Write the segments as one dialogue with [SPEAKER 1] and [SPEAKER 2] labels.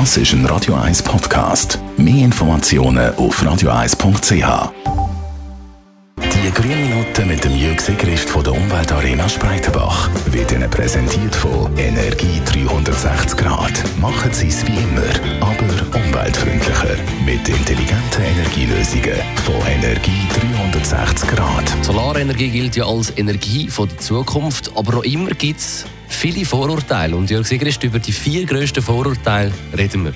[SPEAKER 1] Das ist ein Radio 1 Podcast. Mehr Informationen auf radio1.ch. Die grünen Minuten mit dem Jürg Sigrist von der Umweltarena Spreitenbach wird Ihnen präsentiert von Energie 360 Grad. Machen Sie es wie immer, aber umweltfreundlicher. Mit intelligenten Energielösungen von Energie 360 Grad.
[SPEAKER 2] Solarenergie gilt ja als Energie von der Zukunft, aber auch immer gibt es viele Vorurteile. Und Jörg Sigrist, über die vier grössten Vorurteile reden wir.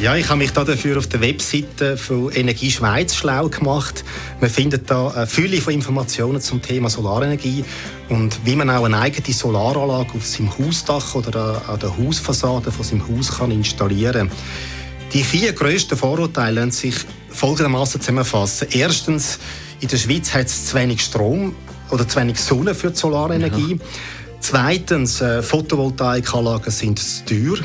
[SPEAKER 3] Ja, ich habe mich da dafür auf der Webseite von Energie Schweiz schlau gemacht. Man findet da Fülle von Informationen zum Thema Solarenergie und wie man auch eine eigene Solaranlage auf seinem Hausdach oder an der Hausfassade von seinem Haus kann installieren. Die vier grössten Vorurteile lassen sich folgendermaßen zusammenfassen. Erstens, in der Schweiz hat es zu wenig Strom oder zu wenig Sonne für die Solarenergie. Ja. Zweitens, äh, Photovoltaikanlagen sind zu teuer.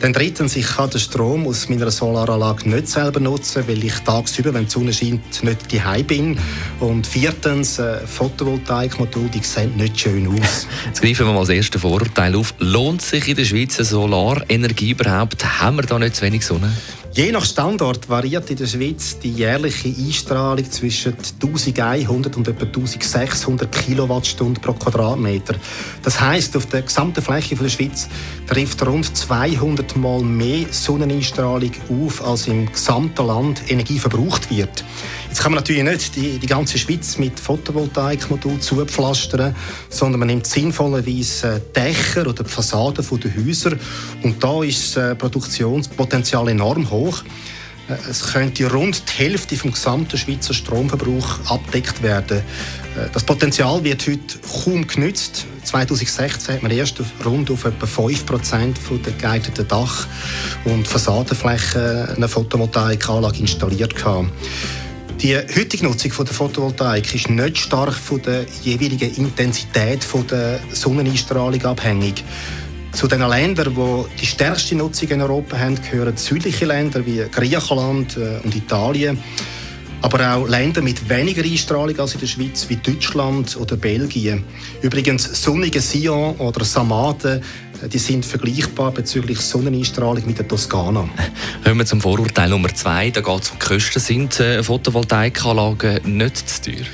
[SPEAKER 3] Dann drittens, ich kann den Strom aus meiner Solaranlage nicht selber nutzen, weil ich tagsüber, wenn die Sonne scheint, nicht daheim bin. Und viertens, äh, Photovoltaikmodule, die sehen nicht schön aus.
[SPEAKER 2] Jetzt greifen wir mal das erste Vorurteil auf. Lohnt sich in der Schweiz Solarenergie überhaupt? Haben wir da nicht zu wenig Sonne?
[SPEAKER 3] Je nach Standort variiert in der Schweiz die jährliche Einstrahlung zwischen 1100 und etwa 1600 Kilowattstunden pro Quadratmeter. Das heißt, auf der gesamten Fläche der Schweiz trifft rund 200 Mal mehr Sonneneinstrahlung auf, als im gesamten Land Energie verbraucht wird. Jetzt kann man natürlich nicht die, die ganze Schweiz mit Photovoltaikmodulen zupflastern, sondern man nimmt sinnvollerweise Dächer oder die Fassaden der Häuser und da ist das Produktionspotenzial enorm hoch. Äh, es könnte rund die Hälfte vom gesamten Schweizer Stromverbrauch abdeckt werden. Äh, das Potenzial wird heute kaum genützt. 2016 hat man erst rund auf etwa 5% der geeigneten Dach- und Fassadenflächen eine Photovoltaikanlage installiert. Gehabt. Die heutige Nutzung von der Photovoltaik ist nicht stark von der jeweiligen Intensität von der Sonneneinstrahlung abhängig. Zu den Ländern, die die stärkste Nutzung in Europa haben, gehören südliche Länder wie Griechenland äh, und Italien. Aber auch Länder mit weniger Einstrahlung als in der Schweiz, wie Deutschland oder Belgien. Übrigens, sonnige Sion oder Samaden die sind vergleichbar bezüglich Sonneneinstrahlung mit der Toskana.
[SPEAKER 2] Kommen wir zum Vorurteil Nummer zwei. Da geht es um die Kosten. Sind äh, Photovoltaikanlagen nicht zu teuer?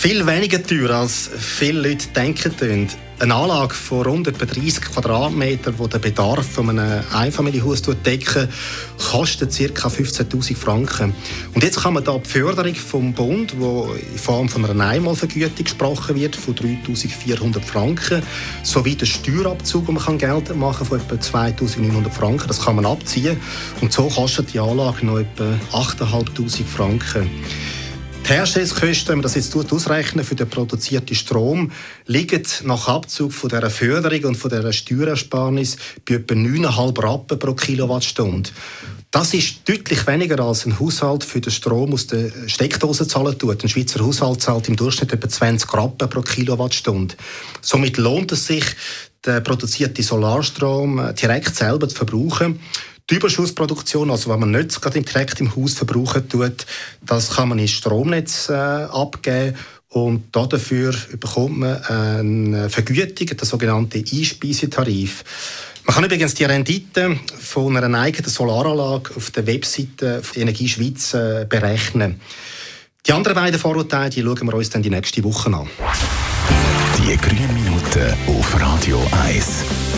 [SPEAKER 3] Viel weniger teuer, als viele Leute denken. Eine Anlage von rund etwa 30 Quadratmetern, die den Bedarf von einem Einfamilienhaus decken, kostet ca. 15.000 Franken. Und jetzt kann man da die Förderung vom Bund, wo in Form von einer Einmalvergütung gesprochen wird, von 3.400 Franken, sowie der Steuerabzug, den man geltend machen kann, von etwa 2.900 Franken, das kann man abziehen. Und so kostet die Anlage noch etwa 8.500 Franken. Die Herstellungskosten, wenn man das jetzt ausrechnen für den produzierten Strom, liegen nach Abzug von dieser Förderung und von dieser Steuerersparnis bei etwa 9,5 Rappen pro Kilowattstunde. Das ist deutlich weniger als ein Haushalt für den Strom aus der Steckdose zahlen tut. Ein Schweizer Haushalt zahlt im Durchschnitt etwa 20 Rappen pro Kilowattstunde. Somit lohnt es sich, den produzierten Solarstrom äh, direkt selber zu verbrauchen. Die Überschussproduktion, also wenn man nicht gerade direkt im Haus verbrauchen tut, das kann man ins Stromnetz äh, abgeben und dafür bekommt man eine Vergütung, den sogenannten Einspeisetarif. Man kann übrigens die Rendite von einer eigenen Solaranlage auf der Webseite Energie Schweiz äh, berechnen. Die anderen beiden Vorurteile die schauen wir uns dann die nächste Woche an.
[SPEAKER 1] Die grünen Minuten auf Radio 1.